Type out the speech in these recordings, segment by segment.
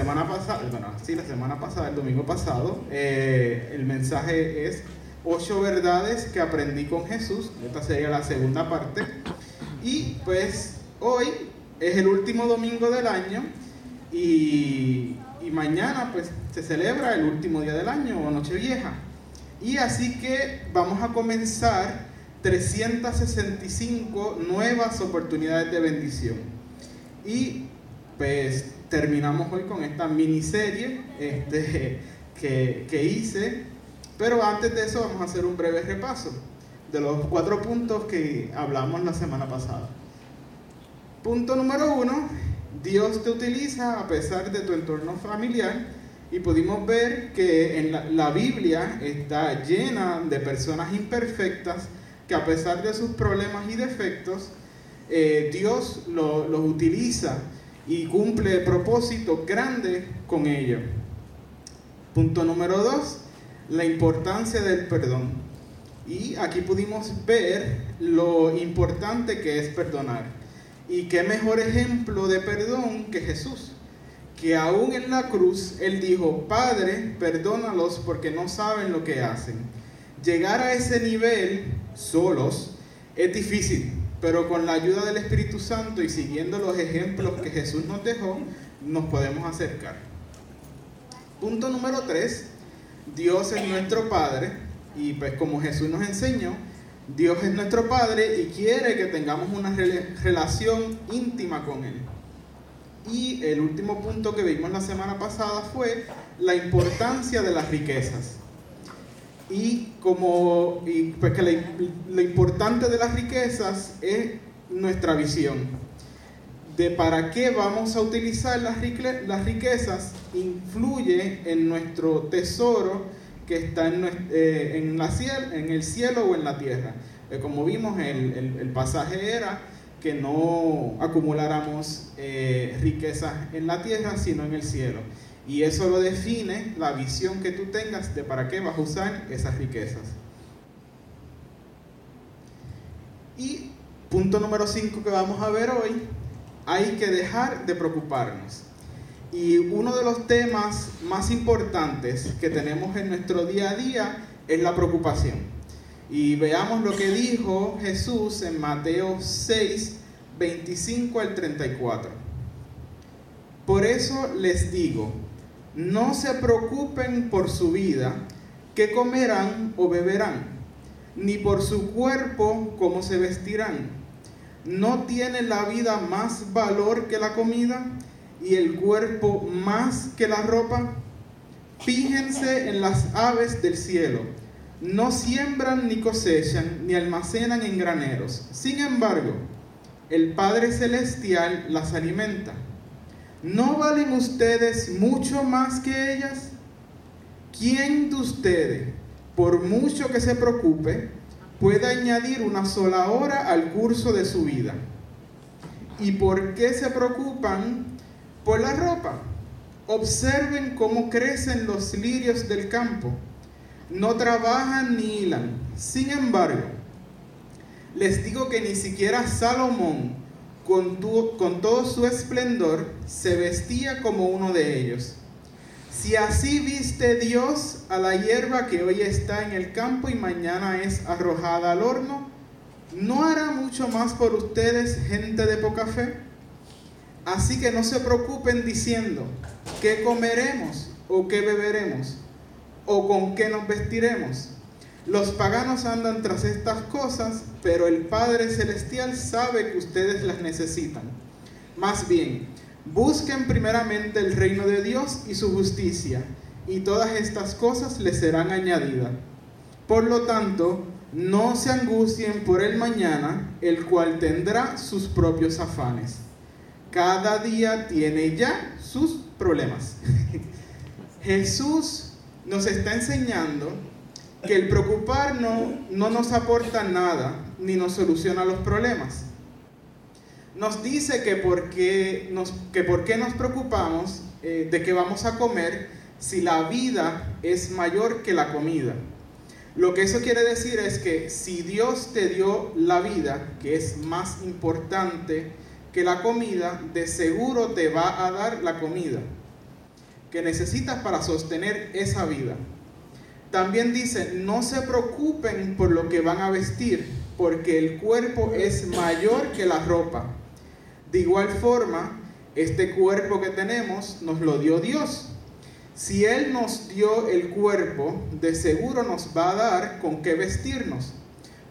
semana pasada, bueno, sí, la semana pasada, el domingo pasado, eh, el mensaje es ocho verdades que aprendí con Jesús. Esta sería la segunda parte. Y pues hoy es el último domingo del año y, y mañana pues se celebra el último día del año o Nochevieja. Y así que vamos a comenzar 365 nuevas oportunidades de bendición. Y pues terminamos hoy con esta miniserie este, que, que hice. Pero antes de eso vamos a hacer un breve repaso de los cuatro puntos que hablamos la semana pasada. Punto número uno, Dios te utiliza a pesar de tu entorno familiar y pudimos ver que en la, la, Biblia está llena de personas imperfectas que a pesar de sus problemas y defectos, eh, Dios los lo utiliza y cumple propósitos grandes con ellos. Punto número dos, la importancia del perdón. Y aquí pudimos ver lo importante que es perdonar. Y qué mejor ejemplo de perdón que Jesús, que aún en la cruz Él dijo, Padre, perdónalos porque no saben lo que hacen. Llegar a ese nivel solos es difícil, pero con la ayuda del Espíritu Santo y siguiendo los ejemplos que Jesús nos dejó, nos podemos acercar. Punto número 3. Dios es nuestro Padre y pues como Jesús nos enseñó, Dios es nuestro Padre y quiere que tengamos una relación íntima con Él. Y el último punto que vimos la semana pasada fue la importancia de las riquezas. Y como pues que lo importante de las riquezas es nuestra visión de para qué vamos a utilizar las, las riquezas influye en nuestro tesoro que está en, eh, en, el cielo o en la tierra. Eh, como vimos, el, el, el, pasaje era que no acumuláramos eh, riquezas en la tierra, sino en el cielo. Y eso lo define la visión que tú tengas de para qué vas a usar esas riquezas. Y punto número 5 que vamos a ver hoy, hay que dejar de preocuparnos. Y uno de los temas más importantes que tenemos en nuestro día a día es la preocupación. Y veamos lo que dijo Jesús en Mateo 6, 25 al 34. Por eso les digo, no se preocupen por su vida, qué comerán o beberán, ni por su cuerpo, cómo se vestirán. ¿No tiene la vida más valor que la comida y el cuerpo más que la ropa? Fíjense en las aves del cielo. No siembran ni cosechan ni almacenan en graneros. Sin embargo, el Padre Celestial las alimenta. ¿No valen ustedes mucho más que ellas? ¿Quién de ustedes, por mucho que se preocupe, puede añadir una sola hora al curso de su vida? ¿Y por qué se preocupan por la ropa? Observen cómo crecen los lirios del campo. No trabajan ni hilan. Sin embargo, les digo que ni siquiera Salomón, con, todo su esplendor, se vestía como uno de ellos. Si así viste Dios a la hierba que hoy está en el campo y mañana es arrojada al horno, ¿no hará mucho más por ustedes, gente de poca fe? Así que no se preocupen diciendo, ¿qué comeremos o qué beberemos? ¿O con qué nos vestiremos? Los paganos andan tras estas cosas, pero el Padre Celestial sabe que ustedes las necesitan. Más bien, busquen primeramente el reino de Dios y su justicia, y todas estas cosas les serán añadidas. Por lo tanto, no se angustien por el mañana, el cual tendrá sus propios afanes. Cada día tiene ya sus problemas. Jesús nos está enseñando que el preocuparnos no nos aporta nada ni nos soluciona los problemas. Nos dice que por qué nos, que qué nos preocupamos eh, de que vamos a comer si la vida es mayor que la comida. Lo que eso quiere decir es que si Dios te dio la vida, que es más importante que la comida de seguro te va a dar la comida que necesitas para sostener esa vida. También dice, no se preocupen por lo que van a vestir, porque el cuerpo es mayor que la ropa. De igual forma, este cuerpo que tenemos nos lo dio Dios. Si Él nos dio el cuerpo, de seguro nos va a dar con qué vestirnos,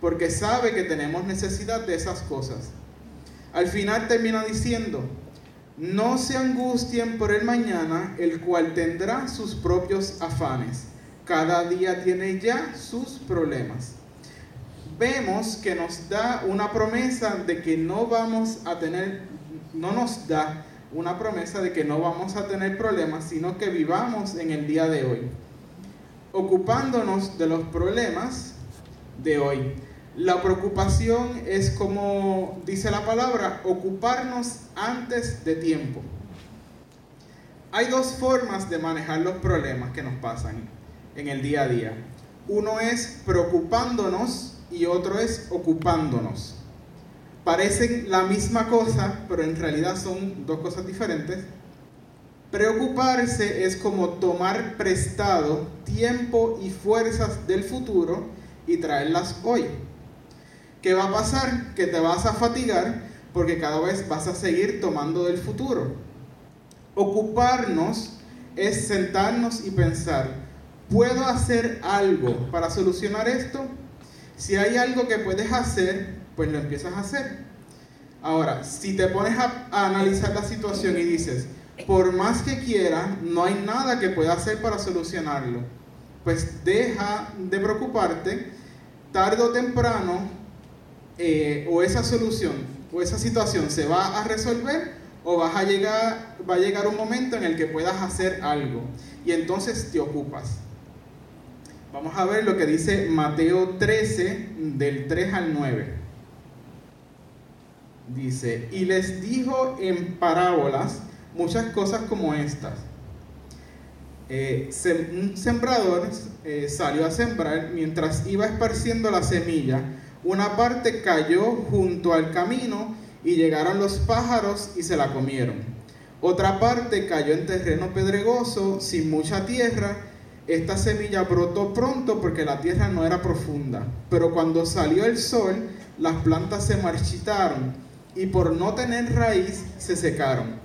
porque sabe que tenemos necesidad de esas cosas. Al final termina diciendo, no se angustien por el mañana, el cual tendrá sus propios afanes. Cada día tiene ya sus problemas. Vemos que nos da una promesa de que no vamos a tener, no nos da una promesa de que no vamos a tener problemas, sino que vivamos en el día de hoy, ocupándonos de los problemas de hoy. La preocupación es como dice la palabra, ocuparnos antes de tiempo. Hay dos formas de manejar los problemas que nos pasan en el día a día. Uno es preocupándonos y otro es ocupándonos. Parecen la misma cosa, pero en realidad son dos cosas diferentes. Preocuparse es como tomar prestado tiempo y fuerzas del futuro y traerlas hoy. ¿Qué va a pasar? Que te vas a fatigar porque cada vez vas a seguir tomando del futuro. Ocuparnos es sentarnos y pensar, ¿puedo hacer algo para solucionar esto? Si hay algo que puedes hacer, pues lo empiezas a hacer. Ahora, si te pones a, analizar la situación y dices, por más que quiera, no hay nada que pueda hacer para solucionarlo, pues deja de preocuparte, tarde o temprano eh, o esa solución o esa situación se va a resolver o vas a llegar, va a llegar un momento en el que puedas hacer algo y entonces te ocupas. Vamos a ver lo que dice Mateo 13 del 3 al 9. Dice, y les dijo en parábolas muchas cosas como estas. Eh, un sembrador eh, salió a sembrar mientras iba esparciendo la semilla una parte cayó junto al camino y llegaron los pájaros y se la comieron. Otra parte cayó en terreno pedregoso, sin mucha tierra. Esta semilla brotó pronto porque la tierra no era profunda. Pero cuando salió el sol, las plantas se marchitaron y por no tener raíz se secaron.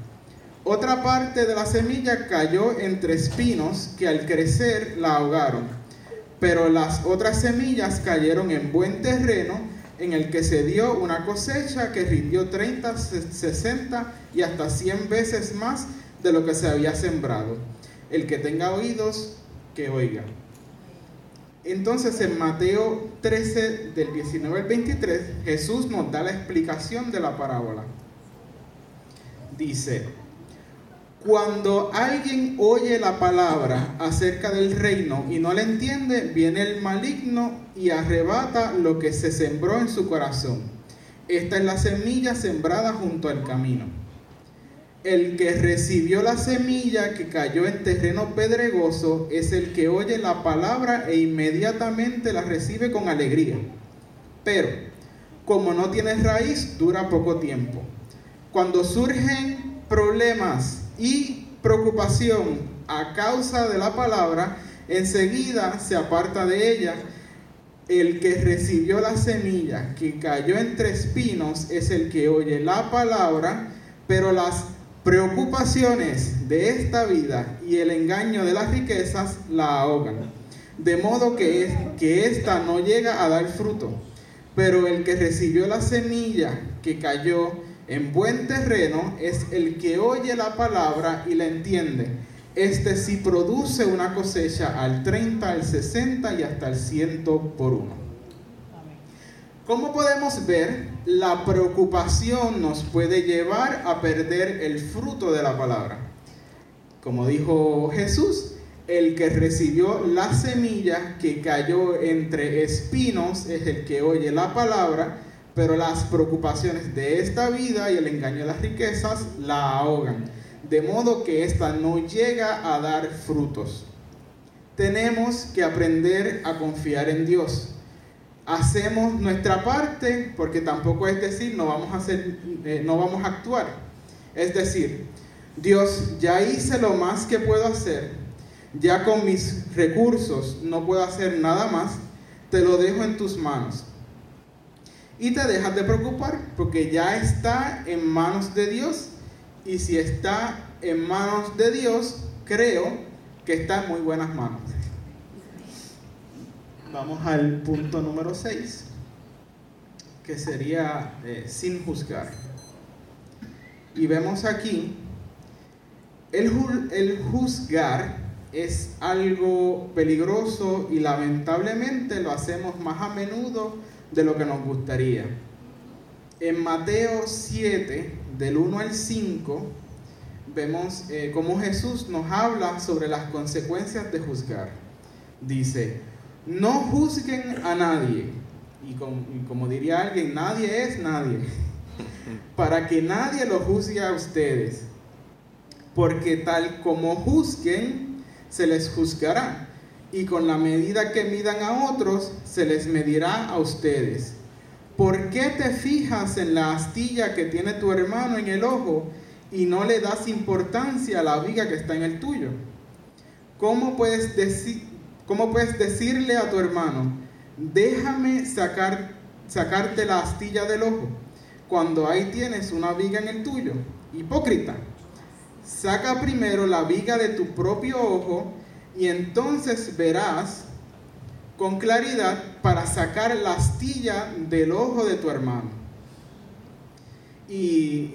Otra parte de la semilla cayó entre espinos que al crecer la ahogaron pero las otras semillas cayeron en buen terreno en el que se dio una cosecha que rindió 30, 60 y hasta 100 veces más de lo que se había sembrado. El que tenga oídos, que oiga. Entonces en Mateo 13 del 19 al 23, Jesús nos da la explicación de la parábola. Dice, cuando alguien oye la palabra acerca del reino y no la entiende, viene el maligno y arrebata lo que se sembró en su corazón. Esta es la semilla sembrada junto al camino. El que recibió la semilla que cayó en terreno pedregoso es el que oye la palabra e inmediatamente la recibe con alegría. Pero, como no tiene raíz, dura poco tiempo. Cuando surgen problemas y preocupación a causa de la palabra, enseguida se aparta de ella. El que recibió la semilla que cayó entre espinos es el que oye la palabra, pero las preocupaciones de esta vida y el engaño de las riquezas la ahogan, de modo que, que ésta no llega a dar fruto. Pero el que recibió la semilla que cayó en buen terreno es el que oye la palabra y la entiende. Este sí produce una cosecha al 30, al 60 y hasta el 100 por uno. ¿Cómo podemos ver? La preocupación nos puede llevar a perder el fruto de la palabra. Como dijo Jesús, el que recibió la semilla que cayó entre espinos es el que oye la palabra pero las preocupaciones de esta vida y el engaño de las riquezas la ahogan, de modo que ésta no llega a dar frutos. Tenemos que aprender a confiar en Dios. Hacemos nuestra parte, porque tampoco es decir, no vamos a, hacer, eh, no vamos a actuar. Es decir, Dios, ya hice lo más que puedo hacer, ya con mis recursos no puedo hacer nada más, te lo dejo en tus manos. Y te dejas de preocupar porque ya está en manos de Dios y si está en manos de Dios, creo que está en muy buenas manos. Vamos al punto número 6, que sería eh, sin juzgar. Y vemos aquí, el, juzgar es algo peligroso y lamentablemente lo hacemos más a menudo de lo que nos gustaría. En Mateo 7, del 1 al 5, vemos eh, cómo Jesús nos habla sobre las consecuencias de juzgar. Dice, no juzguen a nadie. Y, como diría alguien, nadie es nadie. Para que nadie lo juzgue a ustedes. Porque tal como juzguen, se les juzgará. Y con la medida que midan a otros, se les medirá a ustedes. ¿Por qué te fijas en la astilla que tiene tu hermano en el ojo y no le das importancia a la viga que está en el tuyo? ¿Cómo puedes, decir, cómo puedes decirle a tu hermano, déjame sacar, sacarte la astilla del ojo, cuando ahí tienes una viga en el tuyo? Hipócrita, saca primero la viga de tu propio ojo y entonces verás con claridad para sacar la astilla del ojo de tu hermano. Y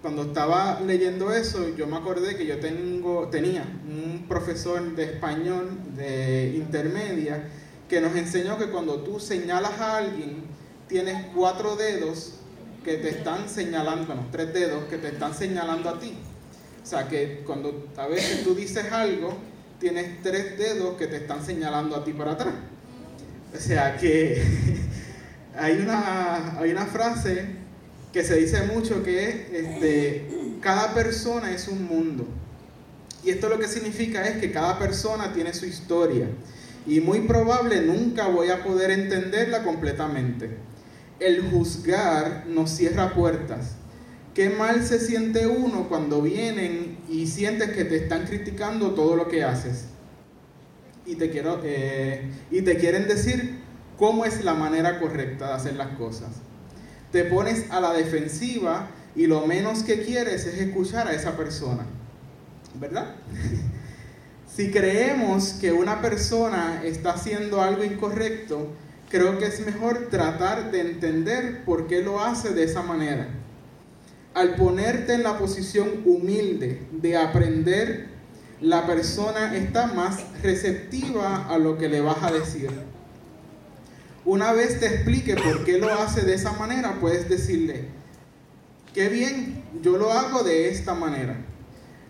cuando estaba leyendo eso, yo me acordé que yo tengo, tenía un profesor de español de intermedia que nos enseñó que cuando tú señalas a alguien, tienes cuatro dedos que te están señalando, bueno, tres dedos que te están señalando a ti. O sea que cuando a veces tú dices algo, tienes tres dedos que te están señalando a ti para atrás. O sea que hay una, hay una frase que se dice mucho que es, este, cada persona es un mundo. Y esto lo que significa es que cada persona tiene su historia. Y muy probable nunca voy a poder entenderla completamente. El juzgar nos cierra puertas. Qué mal se siente uno cuando vienen y sientes que te están criticando todo lo que haces y te, eh, y te quieren decir cómo es la manera correcta de hacer las cosas. Te pones a la defensiva y lo menos que quieres es escuchar a esa persona. ¿Verdad? si creemos que una persona está haciendo algo incorrecto, creo que es mejor tratar de entender por qué lo hace de esa manera. Al ponerte en la posición humilde de aprender la persona está más receptiva a lo que le vas a decir. Una vez te explique por qué lo hace de esa manera, puedes decirle, qué bien, yo lo hago de esta manera.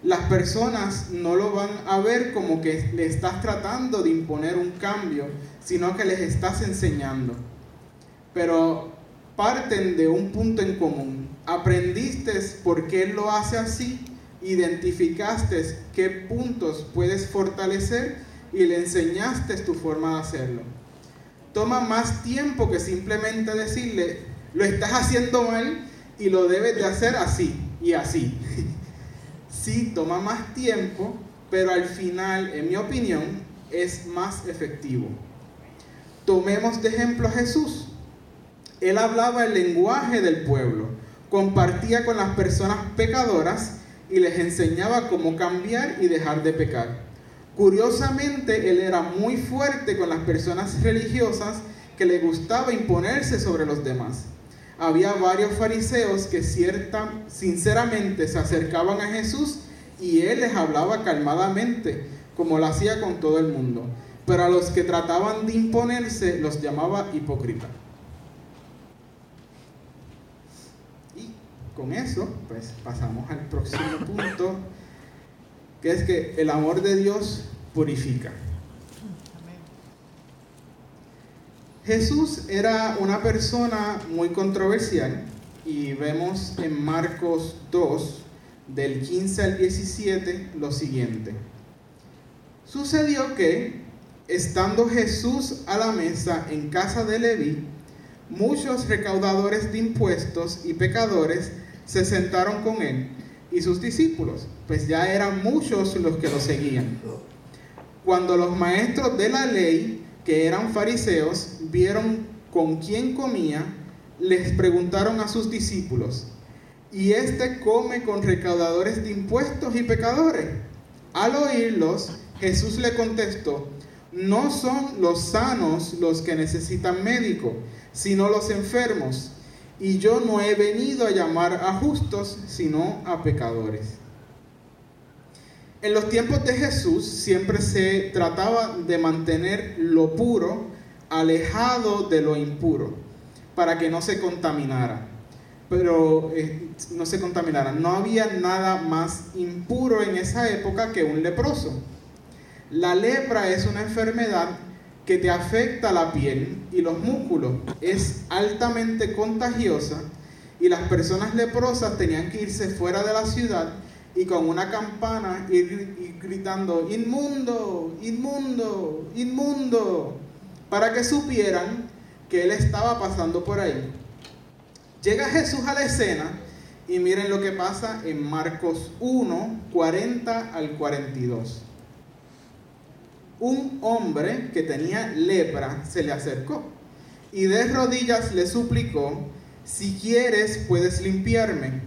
Las personas no lo van a ver como que le estás tratando de imponer un cambio, sino que les estás enseñando. Pero parten de un punto en común. Aprendiste por qué lo hace así identificaste qué puntos puedes fortalecer y le enseñaste tu forma de hacerlo. Toma más tiempo que simplemente decirle, lo estás haciendo mal y lo debes de hacer así y así. sí, toma más tiempo, pero al final, en mi opinión, es más efectivo. Tomemos de ejemplo a Jesús. Él hablaba el lenguaje del pueblo, compartía con las personas pecadoras y les enseñaba cómo cambiar y dejar de pecar. Curiosamente, él era muy fuerte con las personas religiosas que le gustaba imponerse sobre los demás. Había varios fariseos que cierta, sinceramente se acercaban a Jesús y él les hablaba calmadamente, como lo hacía con todo el mundo. Pero a los que trataban de imponerse los llamaba hipócritas. con eso, pues pasamos al próximo punto, que es que el amor de Dios purifica. Jesús era una persona muy controversial y vemos en Marcos 2, del 15 al 17, lo siguiente. Sucedió que, estando Jesús a la mesa en casa de Leví, muchos recaudadores de impuestos y pecadores se sentaron con él y sus discípulos, pues ya eran muchos los que lo seguían. Cuando los maestros de la ley, que eran fariseos, vieron con quién comía, les preguntaron a sus discípulos, ¿y este come con recaudadores de impuestos y pecadores? Al oírlos, Jesús le contestó, no son los sanos los que necesitan médico, sino los enfermos. Y yo no he venido a llamar a justos, sino a pecadores. En los tiempos de Jesús siempre se trataba de mantener lo puro alejado de lo impuro, para que no se contaminara. Pero eh, no se contaminara. No había nada más impuro en esa época que un leproso. La lepra es una enfermedad que te afecta la piel y los músculos. Es altamente contagiosa y las personas leprosas tenían que irse fuera de la ciudad y con una campana ir, gritando, inmundo, inmundo, inmundo, para que supieran que él estaba pasando por ahí. Llega Jesús a la escena y miren lo que pasa en Marcos 1, 40 al 42 un hombre que tenía lepra se le acercó y de rodillas le suplicó, si quieres puedes limpiarme.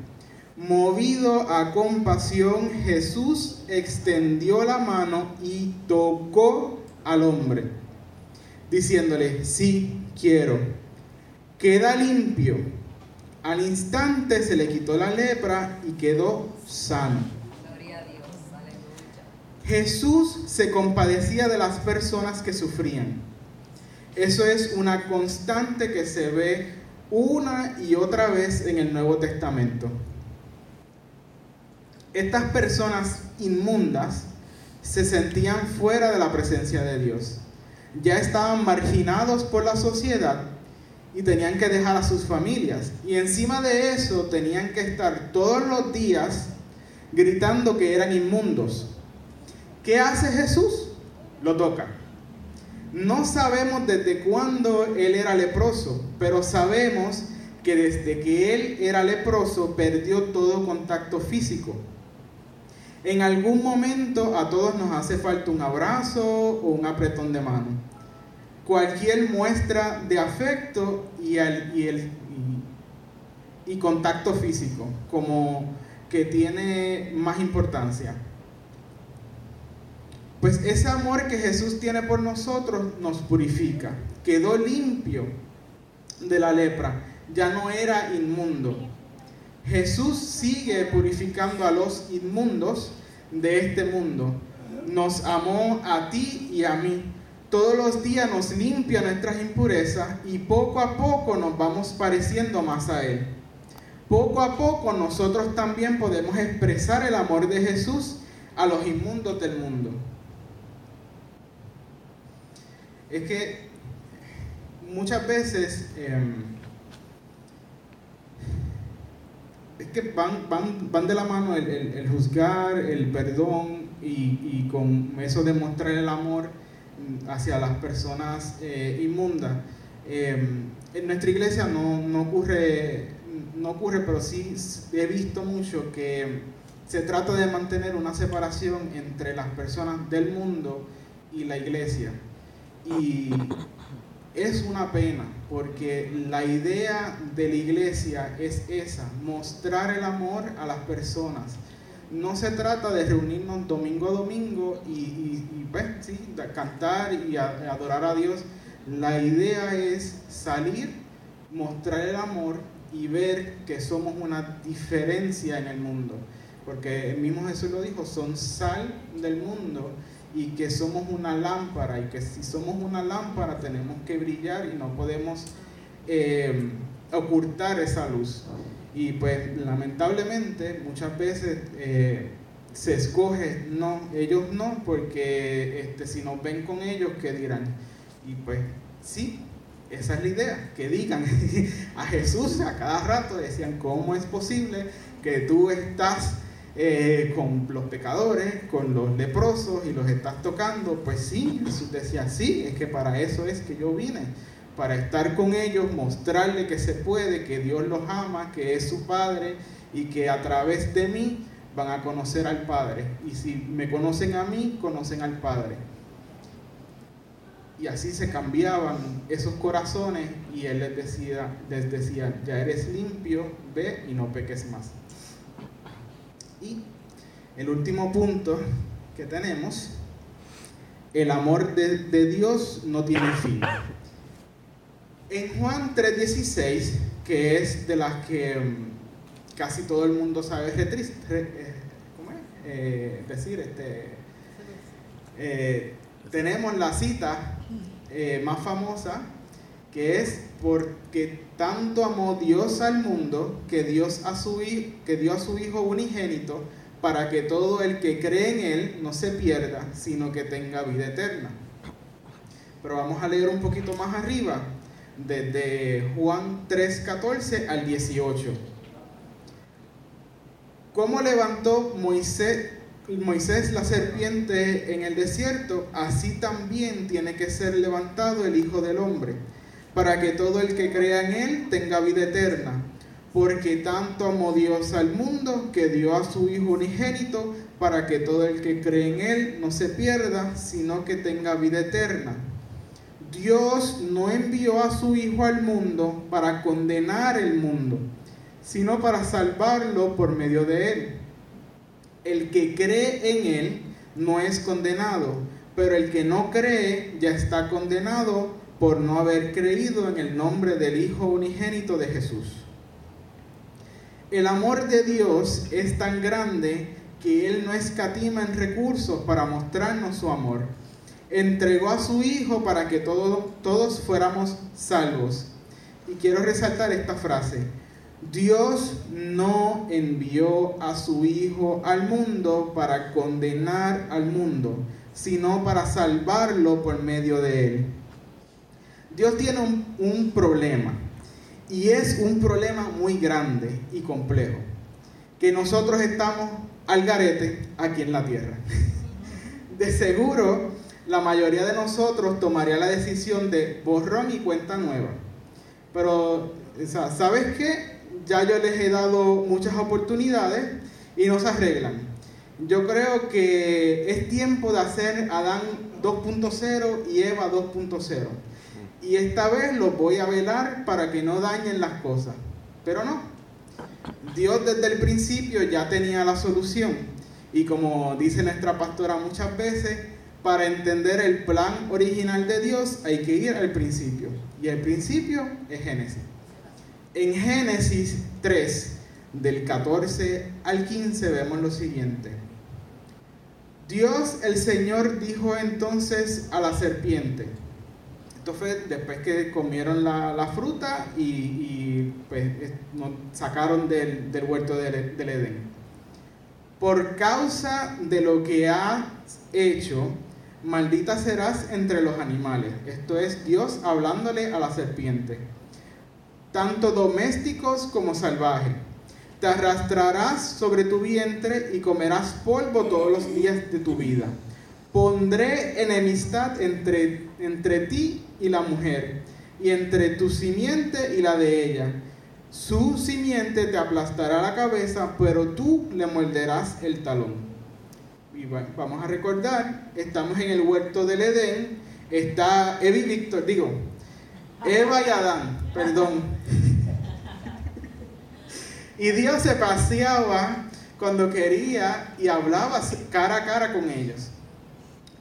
Movido a compasión, Jesús extendió la mano y tocó al hombre, diciéndole, sí, quiero, queda limpio. Al instante se le quitó la lepra y quedó sano. Jesús se compadecía de las personas que sufrían. Eso es una constante que se ve una y otra vez en el Nuevo Testamento. Estas personas inmundas se sentían fuera de la presencia de Dios. Ya estaban marginados por la sociedad y tenían que dejar a sus familias. Y encima de eso tenían que estar todos los días gritando que eran inmundos. ¿Qué hace Jesús? Lo toca. No sabemos desde cuándo él era leproso, pero sabemos que desde que él era leproso perdió todo contacto físico. En algún momento a todos nos hace falta un abrazo o un apretón de mano. Cualquier muestra de afecto y, contacto físico como que tiene más importancia. Pues ese amor que Jesús tiene por nosotros nos purifica. Quedó limpio de la lepra. Ya no era inmundo. Jesús sigue purificando a los inmundos de este mundo. Nos amó a ti y a mí. Todos los días nos limpia nuestras impurezas y poco a poco nos vamos pareciendo más a Él. Poco a poco nosotros también podemos expresar el amor de Jesús a los inmundos del mundo. Es que muchas veces em, es que van, van, de la mano el, juzgar, el perdón y, con eso demostrar el amor hacia las personas eh, inmundas. Em, en nuestra iglesia no, ocurre, no ocurre, pero sí he visto mucho que se trata de mantener una separación entre las personas del mundo y la iglesia. Y es una pena porque la idea de la iglesia es esa, mostrar el amor a las personas. No se trata de reunirnos domingo a domingo y, pues, cantar y adorar a Dios. La idea es salir, mostrar el amor y ver que somos una diferencia en el mundo. Porque el mismo Jesús lo dijo, son sal del mundo y que somos una lámpara y que si somos una lámpara tenemos que brillar y no podemos eh, ocultar esa luz. Y pues lamentablemente muchas veces eh, se escoge no, ellos no, porque este, si nos ven con ellos, ¿qué dirán? Y pues sí, esa es la idea, que digan a Jesús a cada rato, decían, ¿cómo es posible que tú estás eh, con los pecadores, con los leprosos y los estás tocando. Pues sí, Jesús decía, sí, es que para eso es que yo vine, para estar con ellos, mostrarle que se puede, que Dios los ama, que es su Padre y que a través de mí van a conocer al Padre. Y si me conocen a mí, conocen al Padre. Y así se cambiaban esos corazones y Él les decía, les decía, ya eres limpio, ve y no peques más. Y el último punto que tenemos, el amor de, de Dios no tiene fin. En Juan 3:16, que es de las que mm, casi todo el mundo sabe eh, ¿cómo es? Eh, decir, este, eh, tenemos la cita más famosa que es porque tanto amó Dios al mundo que, Dios a su, que dio a su Hijo unigénito para que todo el que cree en Él no se pierda, sino que tenga vida eterna. Pero vamos a leer un poquito más arriba, desde Juan 3:14 al 18. ¿Cómo levantó Moisés, Moisés la serpiente en el desierto? Así también tiene que ser levantado el Hijo del Hombre para que todo el que crea en Él tenga vida eterna. Porque tanto amó Dios al mundo que dio a su Hijo unigénito, para que todo el que cree en Él no se pierda, sino que tenga vida eterna. Dios no envió a su Hijo al mundo para condenar el mundo, sino para salvarlo por medio de Él. El que cree en Él no es condenado, pero el que no cree ya está condenado por no haber creído en el nombre del Hijo unigénito de Jesús. El amor de Dios es tan grande que Él no escatima en recursos para mostrarnos su amor. Entregó a su Hijo para que todos fuéramos salvos. Y quiero resaltar esta frase. Dios no envió a su Hijo al mundo para condenar al mundo, sino para salvarlo por medio de Él. Dios tiene un, problema y es un problema muy grande y complejo, que nosotros estamos al garete aquí en la tierra. De seguro, la mayoría de nosotros tomaría la decisión de borrón y cuenta nueva. Pero, ¿sabes qué? Ya yo les he dado muchas oportunidades y no se arreglan. Yo creo que es tiempo de hacer Adán 2.0 y Eva 2.0 y esta vez los voy a velar para que no dañen las cosas. Pero no. Dios desde el principio ya tenía la solución. Y como dice nuestra pastora muchas veces, para entender el plan original de Dios hay que ir al principio. Y el principio es Génesis. En Génesis 3, del 14 al 15, vemos lo siguiente. Dios el Señor dijo entonces a la serpiente, esto fue después que comieron la, fruta y, pues, sacaron del, huerto del, del, Edén. Por causa de lo que has hecho, maldita serás entre los animales. Esto es Dios hablándole a la serpiente. Tanto domésticos como salvajes. Te arrastrarás sobre tu vientre y comerás polvo todos los días de tu vida. Pondré enemistad entre, entre ti y la mujer, y entre tu simiente y la de ella. Su simiente te aplastará la cabeza, pero tú le morderás el talón. Y vamos a recordar, estamos en el huerto del Edén, está Eva Eva y Adán, perdón. Y Dios se paseaba cuando quería y hablaba cara a cara con ellos.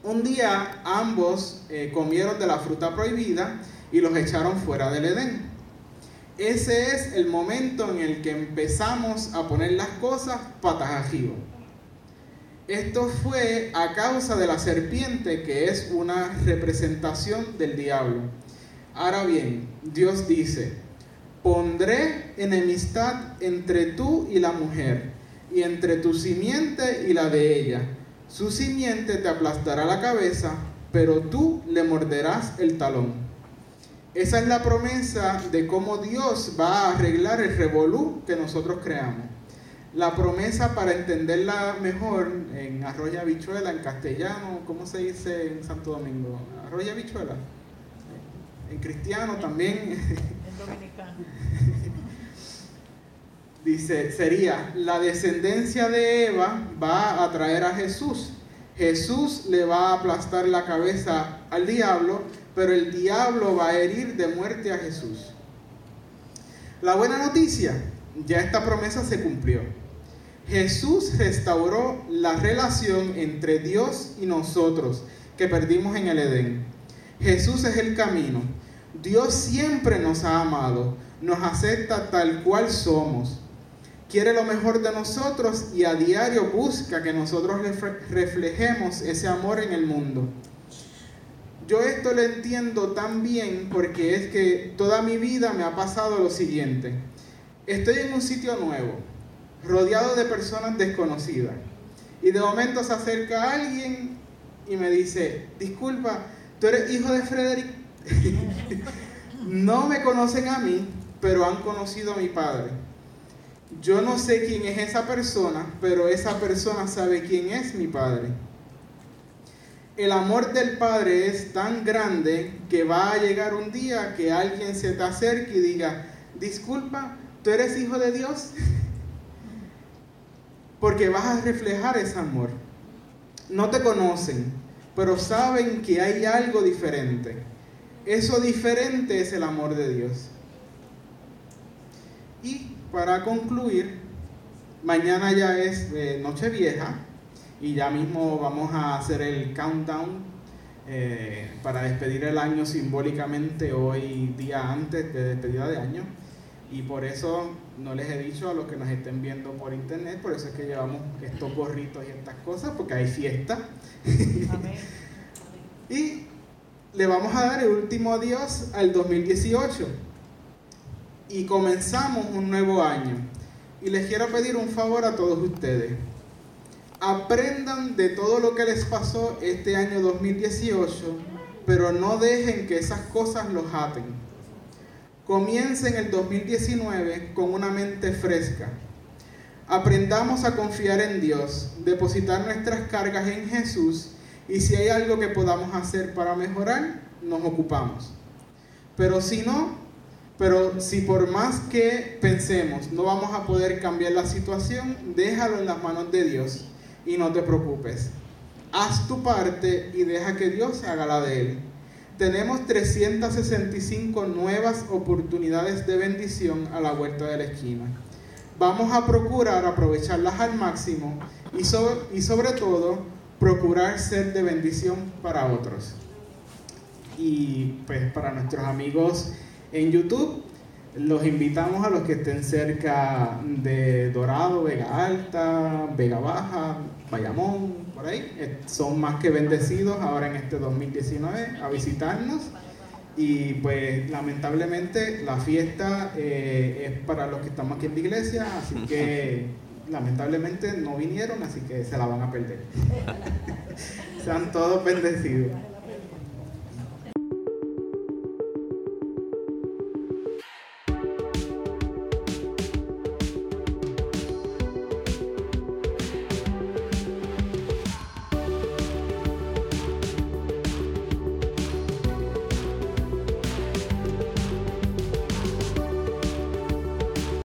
Un día ambos eh, comieron de la fruta prohibida y los echaron fuera del Edén. Ese es el momento en el que empezamos a poner las cosas patas arriba. Esto fue a causa de la serpiente, que es una representación del diablo. Ahora bien, Dios dice, pondré enemistad entre tú y la mujer, y entre tu simiente y la de ella su simiente te aplastará la cabeza, pero tú le morderás el talón. Esa es la promesa de cómo Dios va a arreglar el revolú que nosotros creamos. La promesa, para entenderla mejor, en arroya bichuela, en castellano, ¿cómo se dice en Santo Domingo? Arroya bichuela. En cristiano también. En dominicano. Dice, sería, la descendencia de Eva va a traer a Jesús. Jesús le va a aplastar la cabeza al diablo, pero el diablo va a herir de muerte a Jesús. La buena noticia, ya esta promesa se cumplió. Jesús restauró la relación entre Dios y nosotros que perdimos en el Edén. Jesús es el camino. Dios siempre nos ha amado, nos acepta tal cual somos. Quiere lo mejor de nosotros y a diario busca que nosotros reflejemos ese amor en el mundo. Yo esto lo entiendo tan bien porque es que toda mi vida me ha pasado lo siguiente. Estoy en un sitio nuevo, rodeado de personas desconocidas. Y de momento se acerca alguien y me dice, disculpa, tú eres hijo de Frederick. no me conocen a mí, pero han conocido a mi padre. Yo no sé quién es esa persona, pero esa persona sabe quién es mi padre. El amor del Padre es tan grande que va a llegar un día que alguien se te acerque y diga, disculpa, ¿tú eres hijo de Dios? Porque vas a reflejar ese amor. No te conocen, pero saben que hay algo diferente. Eso diferente es el amor de Dios. Y para concluir, mañana ya es eh, Nochevieja y ya mismo vamos a hacer el countdown eh, para despedir el año simbólicamente hoy día antes de despedida de año. Y por eso no les he dicho a los que nos estén viendo por internet, por eso es que llevamos estos gorritos y estas cosas, porque hay fiesta. y le vamos a dar el último adiós al 2018. Y comenzamos un nuevo año. Y les quiero pedir un favor a todos ustedes. Aprendan de todo lo que les pasó este año 2018, pero no dejen que esas cosas los aten Comiencen el 2019 con una mente fresca. Aprendamos a confiar en Dios, depositar nuestras cargas en Jesús y si hay algo que podamos hacer para mejorar, nos ocupamos. Pero si no, pero si por más que pensemos no vamos a poder cambiar la situación, déjalo en las manos de Dios y no te preocupes. Haz tu parte y deja que Dios haga la de él tenemos 365 nuevas oportunidades de bendición a la vuelta de la esquina. Vamos a procurar aprovecharlas al máximo y sobre, y sobre todo procurar ser de bendición para otros. Y pues para nuestros amigos en YouTube, los invitamos a los que estén cerca de Dorado, Vega Alta, Vega Baja, Bayamón, por ahí. Eh, son más que bendecidos ahora en este 2019 a visitarnos. Y pues lamentablemente la fiesta eh, es para los que estamos aquí en la iglesia, así que lamentablemente no vinieron, así que se la van a perder. Sean todos bendecidos.